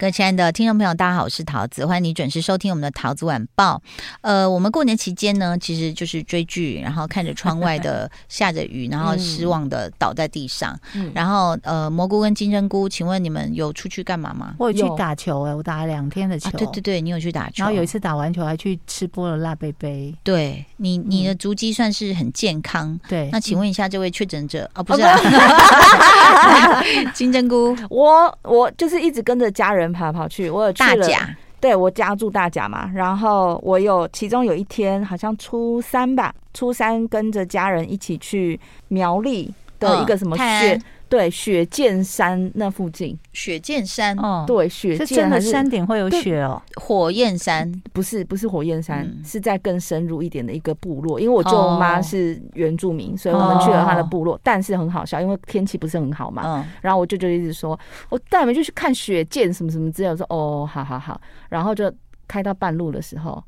各位亲爱的听众朋友，大家好，我是桃子，欢迎你准时收听我们的桃子晚报。呃，我们过年期间呢，其实就是追剧，然后看着窗外的 下着雨，然后失望的倒在地上。嗯、然后呃，蘑菇跟金针菇，请问你们有出去干嘛吗？我有去打球哎、欸，我打了两天的球。啊、对对对，你有去打球。然后有一次打完球还去吃播了辣杯杯。对你，你的足迹算是很健康。对、嗯，那请问一下这位确诊者、嗯、哦，不是、啊，金针菇，我我就是一直跟着家人。跑跑去，我有去了大甲，对，我家住大甲嘛，然后我有其中有一天好像初三吧，初三跟着家人一起去苗栗的一个什么穴。嗯对，雪见山那附近，雪见山哦，对，雪见是真的山顶会有雪哦。火焰山不是不是火焰山，嗯、是在更深入一点的一个部落。因为我舅妈是原住民，哦、所以我们去了她的部落。哦、但是很好笑，因为天气不是很好嘛。嗯、然后我舅舅一直说，我带你们就去看雪见什么什么之类。我说哦，好好好。然后就开到半路的时候，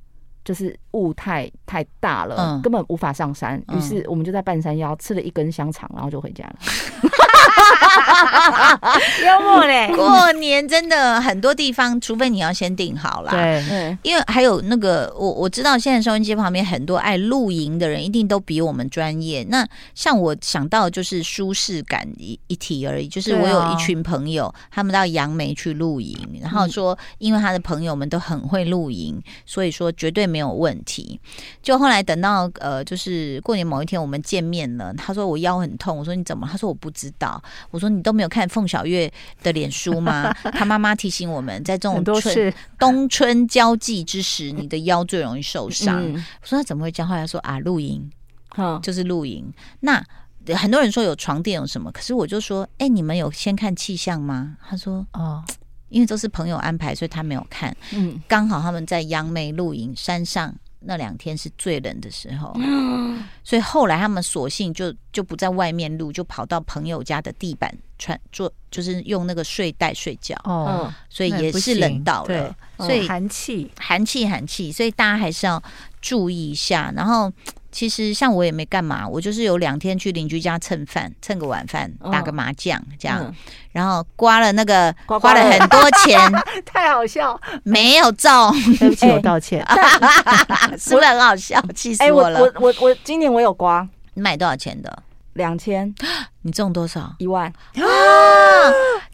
就是雾太太大了，嗯、根本无法上山。于是我们就在半山腰吃了一根香肠，然后就回家了。幽默嘞！过年真的很多地方，除非你要先订好啦。对，因为还有那个，我我知道现在收音机旁边很多爱露营的人，一定都比我们专业。那像我想到就是舒适感一一体而已，就是我有一群朋友，他们到杨梅去露营，然后说因为他的朋友们都很会露营，所以说绝对没有问题。就后来等到呃，就是过年某一天我们见面了，他说我腰很痛，我说你怎么？他说我不知道。我说你都没有看凤小月的脸书吗？他妈妈提醒我们，在这种春冬春交际之时，你的腰最容易受伤。嗯、我说他怎么会这样？后来说啊，露营，嗯，就是露营。那很多人说有床垫有什么？可是我就说，哎、欸，你们有先看气象吗？他说哦，因为都是朋友安排，所以他没有看。嗯，刚好他们在杨梅露营山上。那两天是最冷的时候，所以后来他们索性就就不在外面录，就跑到朋友家的地板穿做，就是用那个睡袋睡觉。哦，所以也是冷到了，所以寒气，寒气，寒气，所以大家还是要注意一下。然后。其实像我也没干嘛，我就是有两天去邻居家蹭饭，蹭个晚饭，打个麻将这样，嗯、然后刮了那个花了很多钱，太好笑，没有中，对不起，我道歉，是不是很好笑？气死我了！我我我今年我有刮，你买多少钱的？两千，你中多少？一万啊！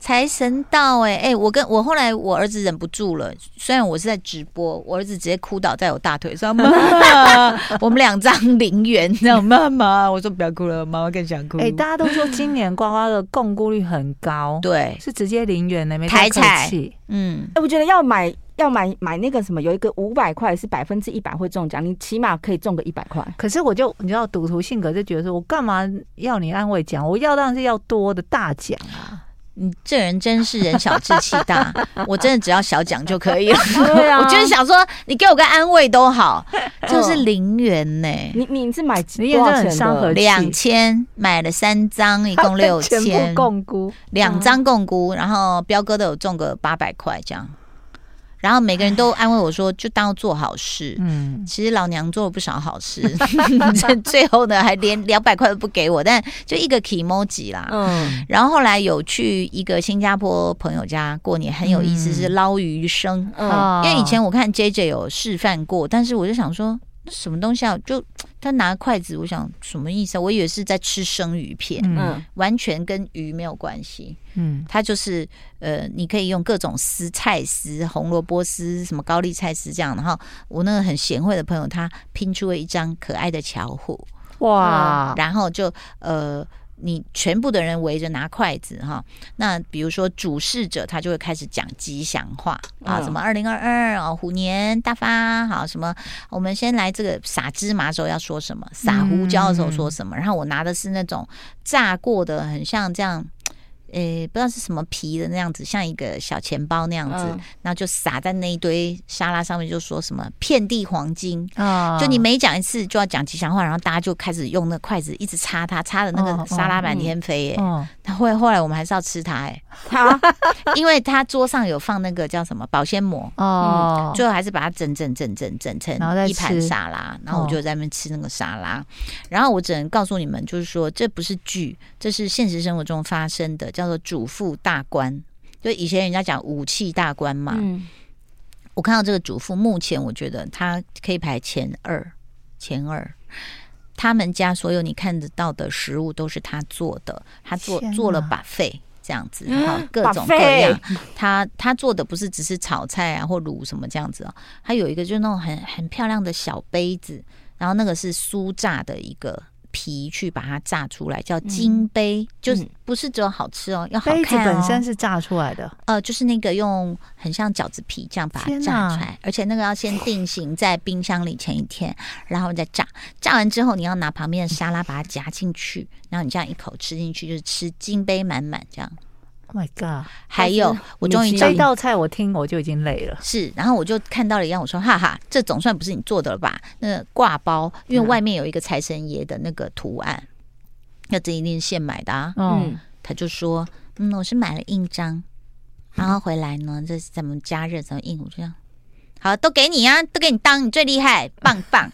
财神到哎、欸、哎、欸，我跟我后来我儿子忍不住了，虽然我是在直播，我儿子直接哭倒在我大腿上，妈妈，我们两张零元，你知道吗？妈妈，我说不要哭了，妈妈更想哭。哎、欸，大家都说今年刮刮的共估率很高，对，是直接零元的，没太客气。嗯，哎、欸，我觉得要买。要买买那个什么，有一个五百块是百分之一百会中奖，你起码可以中个一百块。可是我就你知道赌徒性格，就觉得说我干嘛要你安慰奖？我要当然是要多的大奖啊！你这人真是人小志气大，我真的只要小奖就可以了。对啊，我就是想说，你给我个安慰都好，就是零元呢、欸。你你是买多少钱的？两千，买了三张，一共六千。全部摃龟，两张共估，然后彪哥都有中个八百块这样。然后每个人都安慰我说：“就当做好事。”嗯，其实老娘做了不少好事，最后呢还连两百块都不给我，但就一个 kimoji 啦。嗯，然后后来有去一个新加坡朋友家过年，很有意思，是捞鱼生。嗯，因为以前我看 JJ 有示范过，但是我就想说。什么东西啊？就 他拿筷子，我想什么意思啊？我以为是在吃生鱼片，嗯，完全跟鱼没有关系，嗯，他就是呃，你可以用各种丝、菜丝、红萝卜丝、什么高丽菜丝这样，然后我那个很贤惠的朋友，他拼出了一张可爱的巧虎，哇，然后就呃。你全部的人围着拿筷子哈，那比如说主事者他就会开始讲吉祥话啊，什么二零二二哦，虎年大发好，什么我们先来这个撒芝麻的时候要说什么，撒胡椒的时候说什么，然后我拿的是那种炸过的，很像这样。诶、欸，不知道是什么皮的那样子，像一个小钱包那样子，嗯、然后就撒在那一堆沙拉上面，就说什么遍地黄金啊！哦、就你每讲一次就要讲吉祥话，然后大家就开始用那筷子一直插它，插的那个沙拉满天飞耶！哦哦、他后来后来我们还是要吃它哎，他 因为他桌上有放那个叫什么保鲜膜哦，最后还是把它整整整整整成一盘沙拉，然后我就在那边吃那个沙拉，然后我只能告诉你们，就是说这不是剧，这是现实生活中发生的，叫做主妇大官，就以前人家讲武器大官嘛。嗯，我看到这个主妇，目前我觉得她可以排前二，前二。他们家所有你看得到的食物都是他做的，他做做了 buffet 这样子，哈，各种各样。他他做的不是只是炒菜啊或卤什么这样子哦，他有一个就是那种很很漂亮的小杯子，然后那个是酥炸的一个。皮去把它炸出来，叫金杯，嗯、就是不是只有好吃哦，要好看哦。杯子本身是炸出来的，呃，就是那个用很像饺子皮这样把它炸出来，而且那个要先定型在冰箱里前一天，然后再炸。炸完之后，你要拿旁边的沙拉把它夹进去，然后你这样一口吃进去，就是吃金杯满满这样。Oh my god！还有，我终于这道菜我听我就已经累了。是，然后我就看到了一样，我说哈哈，这总算不是你做的了吧？那挂包，因为外面有一个财神爷的那个图案，那这一定是现买的啊。嗯，他就说，嗯，我是买了印章，然后回来呢，这是怎么加热怎么印，我就这样。好，都给你啊，都给你当，你最厉害，棒棒，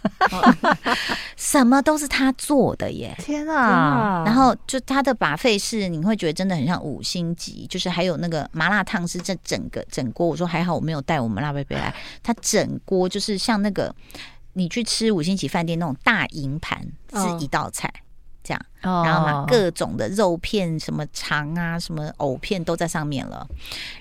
什么都是他做的耶！天啊！然后就他的 buffet 是，你会觉得真的很像五星级，就是还有那个麻辣烫是这整个整锅。我说还好我没有带我们辣贝贝来，他整锅就是像那个你去吃五星级饭店那种大银盘是一道菜这样，然后嘛各种的肉片，什么肠啊，什么藕片都在上面了，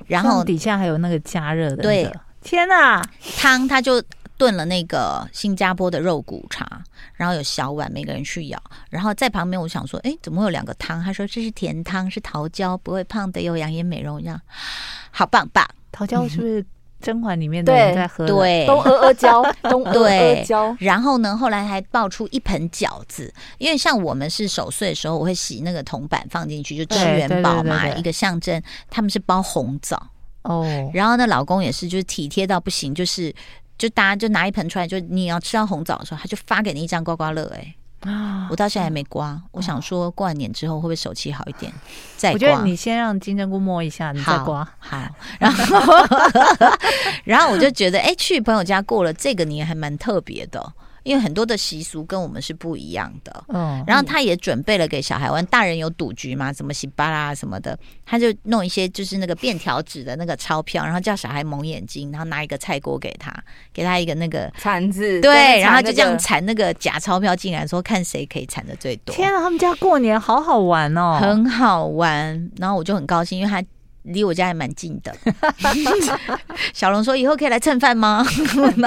然后底下还有那个加热的、那个，对。天呐，汤他就炖了那个新加坡的肉骨茶，然后有小碗，每个人去舀。然后在旁边，我想说，哎，怎么会有两个汤？他说这是甜汤，是桃胶，不会胖的又，养颜美容一样，好棒棒。桃胶是不是甄嬛里面的人在喝？对，东阿阿胶，东阿阿胶。然后呢，后来还爆出一盆饺子，因为像我们是守岁的时候，我会洗那个铜板放进去，就吃元宝嘛，一个象征。他们是包红枣。哦，oh. 然后那老公也是，就是体贴到不行，就是就大家就拿一盆出来，就你要吃到红枣的时候，他就发给你一张刮刮乐，哎，啊，我到现在还没刮，oh. 我想说过完年之后会不会手气好一点再刮？我觉得你先让金针菇摸一下，你再刮，好，好，然后然后我就觉得，哎，去朋友家过了这个年还蛮特别的。因为很多的习俗跟我们是不一样的，嗯，然后他也准备了给小孩玩，大人有赌局嘛，什么西巴啦什么的，他就弄一些就是那个便条纸的那个钞票，然后叫小孩蒙眼睛，然后拿一个菜锅给他，给他一个那个铲子，对，然后就这样铲那个假钞票进来，说看谁可以铲的最多。天啊，他们家过年好好玩哦，很好玩，然后我就很高兴，因为他。离我家还蛮近的，小龙说：“以后可以来蹭饭吗？”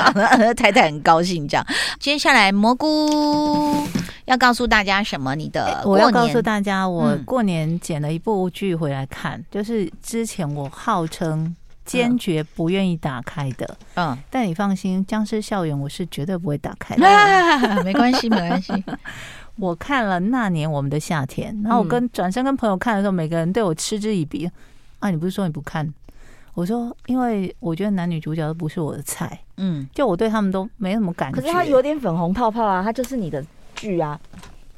太太很高兴。这样，接下来蘑菇要告诉大家什么？你的我要告诉大家，我过年捡了一部剧回来看，嗯、就是之前我号称坚决不愿意打开的。嗯，但你放心，《僵尸校园》我是绝对不会打开的。啊、没关系，没关系。我看了那年我们的夏天，然后我跟转身跟朋友看的时候，每个人对我嗤之以鼻。啊，你不是说你不看？我说，因为我觉得男女主角都不是我的菜，嗯，就我对他们都没什么感觉。可是他有点粉红泡泡啊，他就是你的剧啊。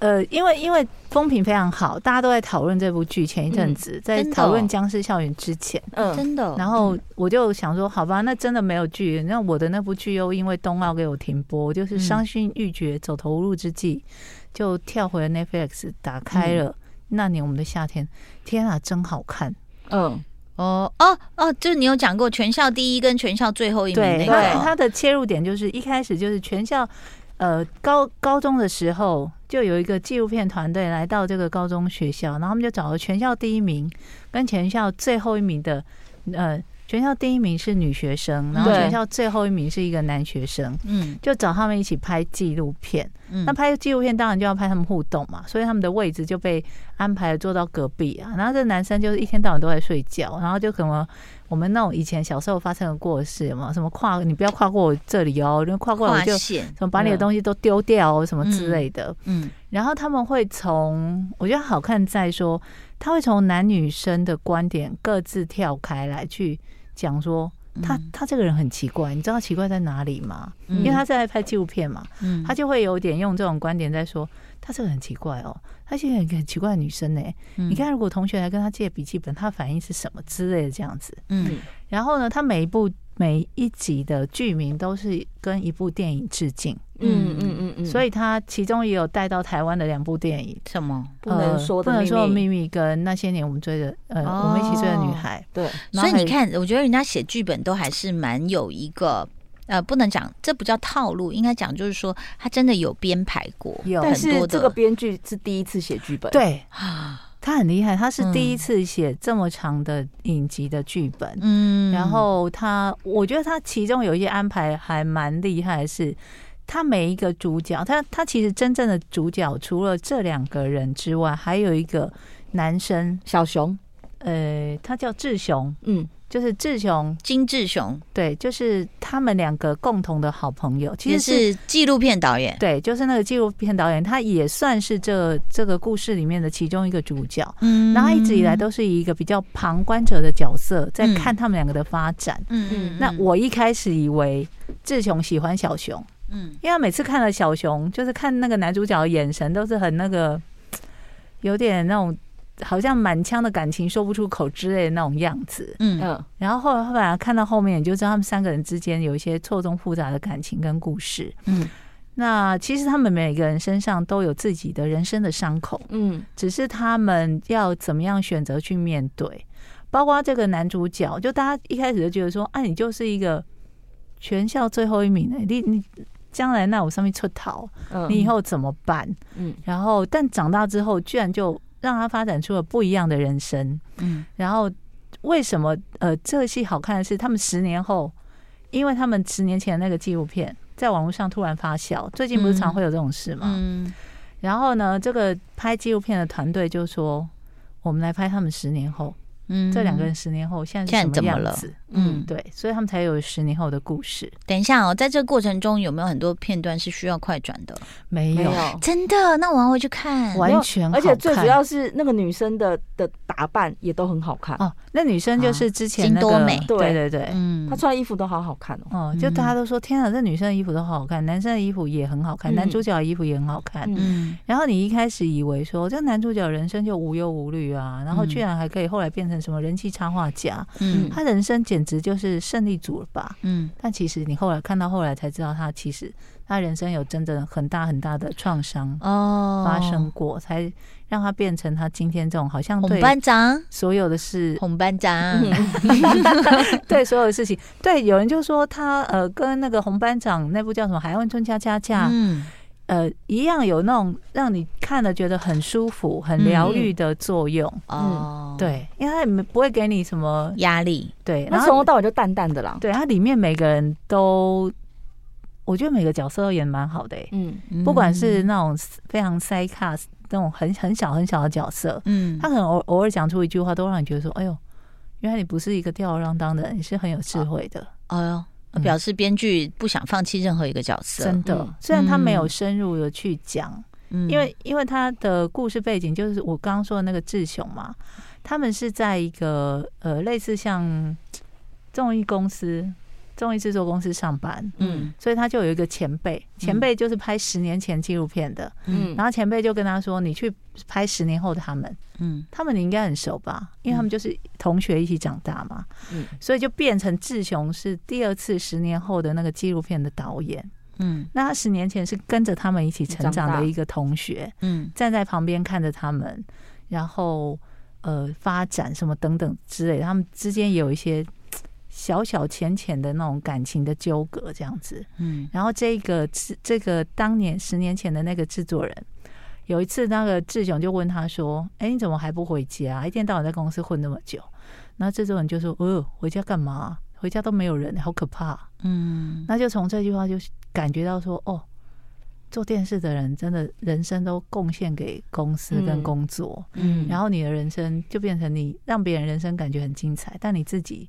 呃，因为因为风评非常好，大家都在讨论这部剧。前一阵子、嗯、在讨论《僵尸校园》之前，嗯，真的。然后我就想说，好吧，那真的没有剧。那我的那部剧又因为冬奥给我停播，就是伤心欲绝、走投无路之际，就跳回了 Netflix，打开了、嗯、那年我们的夏天。天啊，真好看！嗯，哦哦哦，就是你有讲过全校第一跟全校最后一名那个，对，他的切入点就是一开始就是全校，呃，高高中的时候就有一个纪录片团队来到这个高中学校，然后他们就找了全校第一名跟全校最后一名的，呃。全校第一名是女学生，然后全校最后一名是一个男学生，嗯，就找他们一起拍纪录片。嗯，那拍纪录片当然就要拍他们互动嘛，所以他们的位置就被安排坐到隔壁啊。然后这男生就是一天到晚都在睡觉，然后就可能我们那种以前小时候发生的过的事嘛，什么跨你不要跨过我这里哦，因为跨过来我就什么把你的东西都丢掉哦，什么之类的。嗯，然后他们会从我觉得好看在说，他会从男女生的观点各自跳开来去。讲说他他这个人很奇怪，你知道奇怪在哪里吗？因为他在拍纪录片嘛，他就会有点用这种观点在说他这个很奇怪哦，他是一个很奇怪的女生呢。嗯、你看，如果同学来跟他借笔记本，他反应是什么之类的这样子。嗯，然后呢，他每一部每一集的剧名都是跟一部电影致敬。嗯嗯嗯嗯，所以他其中也有带到台湾的两部电影，什么不能说的秘密、呃、不能说的秘密跟那些年我们追的呃、哦、我们一起追的女孩。对，所以你看，我觉得人家写剧本都还是蛮有一个。呃，不能讲，这不叫套路，应该讲就是说，他真的有编排过，有很多的。但是这个编剧是第一次写剧本，对啊，他很厉害，他是第一次写这么长的影集的剧本，嗯，然后他，我觉得他其中有一些安排还蛮厉害，是他每一个主角，他他其实真正的主角除了这两个人之外，还有一个男生小熊，呃，他叫志雄，嗯。就是志雄，金志雄，对，就是他们两个共同的好朋友，其实是纪录片导演，对，就是那个纪录片导演，他也算是这这个故事里面的其中一个主角，嗯，然后他一直以来都是以一个比较旁观者的角色在看他们两个的发展，嗯。嗯，那我一开始以为志雄喜欢小熊，嗯，因为他每次看了小熊，就是看那个男主角的眼神都是很那个，有点那种。好像满腔的感情说不出口之类的那种样子，嗯。嗯，然后后来后来看到后面，你就知道他们三个人之间有一些错综复杂的感情跟故事，嗯，那其实他们每个人身上都有自己的人生的伤口，嗯，只是他们要怎么样选择去面对，包括这个男主角，就大家一开始就觉得说，啊，你就是一个全校最后一名的，你你将来那我上面出逃，你以后怎么办？嗯，然后但长大之后，居然就。让他发展出了不一样的人生，嗯，然后为什么呃这个戏好看的是他们十年后，因为他们十年前的那个纪录片在网络上突然发酵，最近不是常会有这种事吗？嗯，然后呢，这个拍纪录片的团队就说，我们来拍他们十年后。嗯，这两个人十年后现在是什么样子？嗯，对，所以他们才有十年后的故事。等一下哦，在这个过程中有没有很多片段是需要快转的？没有，真的？那我要回去看，完全。而且最主要是那个女生的的打扮也都很好看哦。那女生就是之前那个，多美，对对对，嗯，她穿的衣服都好好看哦。哦，就大家都说天啊，这女生的衣服都好好看，男生的衣服也很好看，男主角的衣服也很好看。嗯，然后你一开始以为说这男主角人生就无忧无虑啊，然后居然还可以后来变成什么人气插画。家，嗯，他人生简直就是胜利组了吧，嗯，但其实你后来看到后来才知道，他其实他人生有真的很大很大的创伤哦。发生过，哦、才让他变成他今天这种好像对班长？所有的事，红班长。对所有的事情，对有人就说他呃跟那个红班长那部叫什么《海岸村恰恰恰》嗯。呃，一样有那种让你看了觉得很舒服、很疗愈的作用哦。对，因为它也不会给你什么压力。对，那从头到尾就淡淡的啦。对，它里面每个人都，我觉得每个角色都演蛮好的。嗯，不管是那种非常塞卡那种很很小很小的角色，嗯，他可能偶偶尔讲出一句话，都让你觉得说：“哎呦，原来你不是一个吊儿郎当的人，你是很有智慧的。”哎呦。表示编剧不想放弃任何一个角色，真的。虽然他没有深入的去讲，嗯，因为因为他的故事背景就是我刚刚说的那个志雄嘛，他们是在一个呃类似像综艺公司。综艺制作公司上班，嗯，所以他就有一个前辈，前辈就是拍十年前纪录片的，嗯，然后前辈就跟他说：“你去拍十年后的他们，嗯，他们你应该很熟吧？因为他们就是同学一起长大嘛，嗯，所以就变成志雄是第二次十年后的那个纪录片的导演，嗯，那他十年前是跟着他们一起成长的一个同学，嗯，站在旁边看着他们，然后呃发展什么等等之类的，他们之间也有一些。”小小浅浅的那种感情的纠葛，这样子。嗯，然后这个这个当年十年前的那个制作人，有一次那个志雄就问他说：“哎，你怎么还不回家？一天到晚在公司混那么久。”然后制作人就说：“哦，回家干嘛？回家都没有人，好可怕。”嗯，那就从这句话就感觉到说：“哦，做电视的人真的人生都贡献给公司跟工作。嗯，然后你的人生就变成你让别人人生感觉很精彩，但你自己。”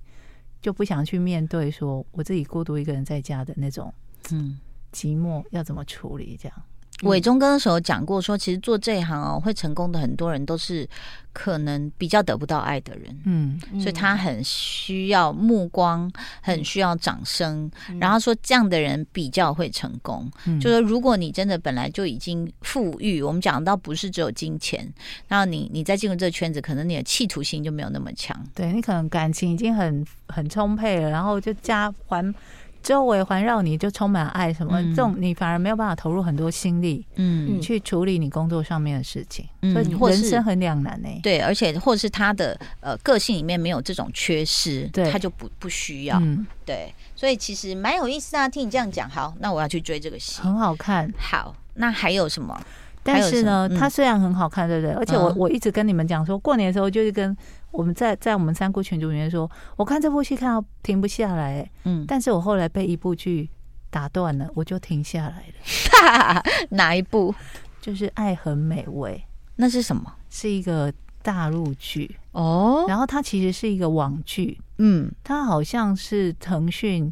就不想去面对说我自己孤独一个人在家的那种，嗯，寂寞要怎么处理？这样伟忠哥的时候讲过，说其实做这一行哦，会成功的很多人都是可能比较得不到爱的人，嗯，所以他很需要目光，很需要掌声，然后说这样的人比较会成功。就说如果你真的本来就已经富裕，我们讲到不是只有金钱，然后你你再进入这个圈子，可能你的企图心就没有那么强，对，你可能感情已经很很充沛了，然后就加还。周围环绕你就充满爱，什么这种你反而没有办法投入很多心力，嗯，去处理你工作上面的事情，所以人生很两难呢。对，而且或是他的呃个性里面没有这种缺失，对，他就不不需要，对，所以其实蛮有意思啊。听你这样讲，好，那我要去追这个戏，很好看。好，那还有什么？但是呢，它虽然很好看，对不对？而且我我一直跟你们讲说，过年的时候就是跟。我们在在我们三姑群组里面说，我看这部戏看到停不下来，嗯，但是我后来被一部剧打断了，我就停下来了。哪一部？就是《爱很美味》，那是什么？是一个大陆剧哦。然后它其实是一个网剧，嗯，它好像是腾讯，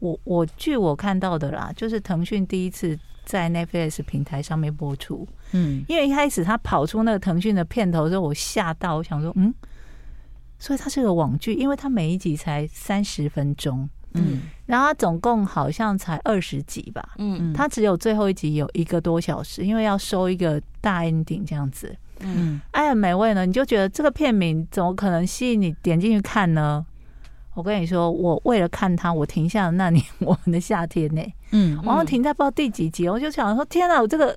我我据我看到的啦，就是腾讯第一次在 Netflix 平台上面播出，嗯，因为一开始他跑出那个腾讯的片头的时候，我吓到，我想说，嗯。所以它是个网剧，因为它每一集才三十分钟，嗯，然后它总共好像才二十集吧，嗯，它只有最后一集有一个多小时，因为要收一个大 ending 这样子，嗯，爱很美味呢，你就觉得这个片名怎么可能吸引你点进去看呢？我跟你说，我为了看它，我停下了那年 我们的夏天呢，嗯，然后停在不知道第几集，我就想说，天哪，我这个。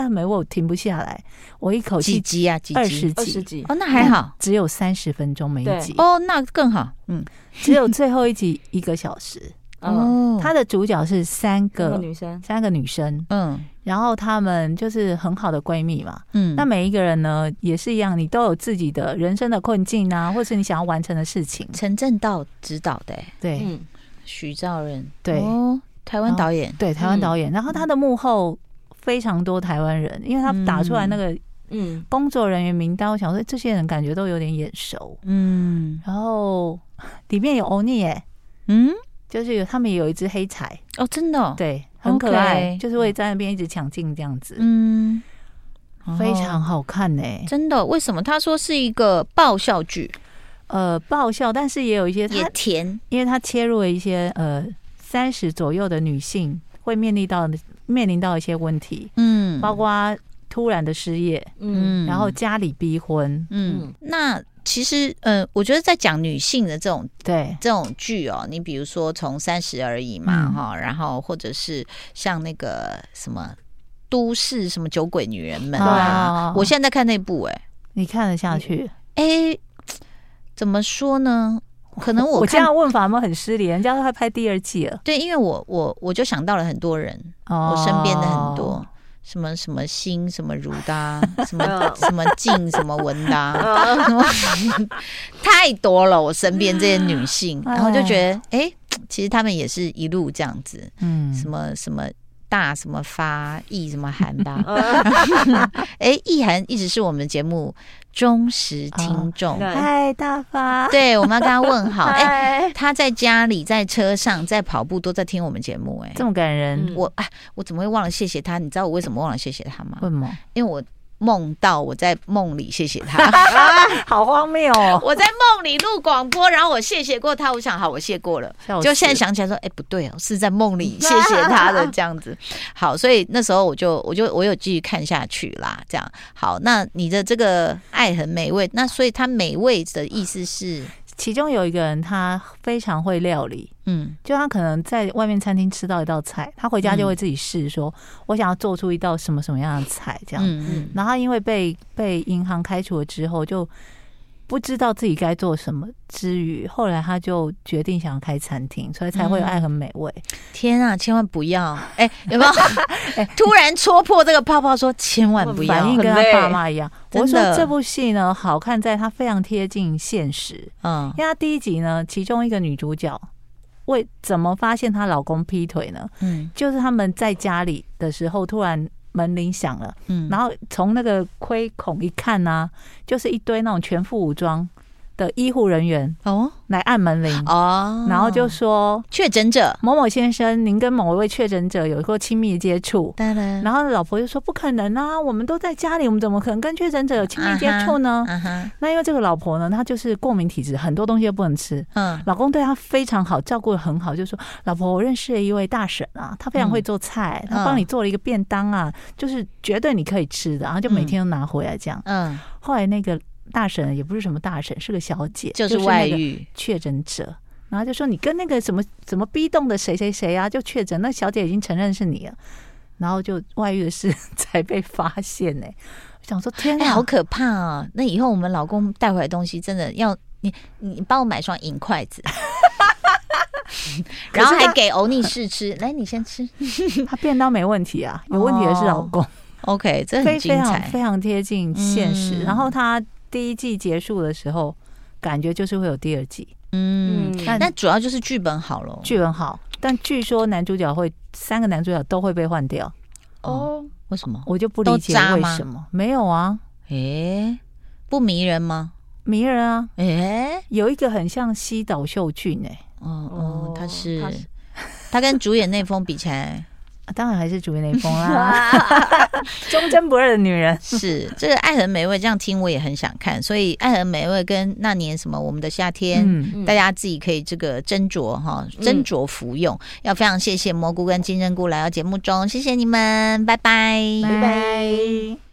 爱很美味，我停不下来，我一口气几集啊？几集？二十集？二十集？哦，那还好，只有三十分钟每一集。哦，那更好。嗯，只有最后一集一个小时。哦，他的主角是三个女生，三个女生。嗯，然后她们就是很好的闺蜜嘛。嗯，那每一个人呢也是一样，你都有自己的人生的困境啊，或是你想要完成的事情。陈正道指导的，对，许兆仁，对，台湾导演，对，台湾导演。然后他的幕后。非常多台湾人，因为他打出来那个嗯。工作人员名单，我想说这些人感觉都有点眼熟，嗯，然后里面有欧尼耶，嗯，就是有他们有一只黑柴哦，真的，对，很可爱，就是会在那边一直抢镜这样子，嗯，非常好看呢，真的。为什么他说是一个爆笑剧？呃，爆笑，但是也有一些也甜，因为他切入了一些呃三十左右的女性会面临到的。面临到一些问题，嗯，包括突然的失业，嗯，然后家里逼婚，嗯，那其实，嗯，我觉得在讲女性的这种对。这种剧哦，你比如说从三十而已嘛，哈、嗯，然后或者是像那个什么都市什么酒鬼女人们，对啊，我现在在看那部，哎，你看得下去？哎，怎么说呢？可能我我这样问法有没有很失礼？人家都快拍第二季了。对，因为我我我就想到了很多人，我身边的很多什么什么心什么如的，什么 什么静什么文的，太多了。我身边这些女性，然后就觉得，哎，其实她们也是一路这样子，嗯，什么什么。大什么发意什么涵吧？哎，意涵一直是我们节目忠实听众。嗨，大发，对，我们要跟他问好。哎，他在家里、在车上、在跑步，都在听我们节目。哎，这么感人，我哎，我怎么会忘了谢谢他？你知道我为什么忘了谢谢他吗？为什么？因为我。梦到我在梦里谢谢他，好荒谬哦！我在梦里录广播，然后我谢谢过他，我想好我谢过了，就现在想起来说，哎，不对哦，是在梦里谢谢他的这样子。好，所以那时候我就我就我有继续看下去啦。这样好，那你的这个爱很美味，那所以它美味的意思是。其中有一个人，他非常会料理，嗯，就他可能在外面餐厅吃到一道菜，他回家就会自己试，说我想要做出一道什么什么样的菜，这样，嗯嗯，然后他因为被被银行开除了之后，就。不知道自己该做什么之余，后来他就决定想要开餐厅，所以才会有爱很美味。嗯、天啊，千万不要！哎、欸，有没有？突然戳破这个泡泡，说千万不要，反应跟他爸妈一样。我说这部戏呢，好看在它非常贴近现实。嗯，因为他第一集呢，其中一个女主角为怎么发现她老公劈腿呢？嗯，就是他们在家里的时候突然。门铃响了，嗯，然后从那个窥孔一看呢、啊，就是一堆那种全副武装的医护人员哦来按门铃哦，然后就说确诊者某某先生，您跟某一位确诊者有过亲密接触。然后老婆就说不可能啊，我们都在家里，我们怎么可能跟确诊者有亲密接触呢？那因为这个老婆呢，她就是过敏体质，很多东西都不能吃。嗯，老公对她非常好，照顾的很好，就说老婆，我认识了一位大婶啊，她非常会做菜，她帮你做了一个便当啊，就是绝对你可以吃的，然后就每天都拿回来这样。嗯，后来那个。大婶也不是什么大婶，是个小姐，就是外遇确诊者，然后就说你跟那个什么怎么逼动的谁谁谁啊，就确诊，那小姐已经承认是你了，然后就外遇的事 才被发现呢、欸。我想说天啊、欸，好可怕啊！那以后我们老公带回来东西，真的要你你帮我买双银筷子，然后还给欧尼试吃，来你先吃，他便当没问题啊，有问题的是老公。哦、OK，这很精彩，非常贴近现实。嗯、然后他。第一季结束的时候，感觉就是会有第二季。嗯，但那主要就是剧本好了，剧本好。但据说男主角会三个男主角都会被换掉。哦，为什么？我就不理解为什么。没有啊？诶，不迷人吗？迷人啊！诶，有一个很像西岛秀俊诶。哦哦，他是 他跟主演那封比起来。当然还是主内风啦，忠贞不二的女人是这个《爱很美味》，这样听我也很想看。所以《爱很美味》跟那年什么《我们的夏天》，嗯，大家自己可以这个斟酌哈，斟酌服用。嗯、要非常谢谢蘑菇跟金针菇来到节目中，谢谢你们，拜拜，拜拜。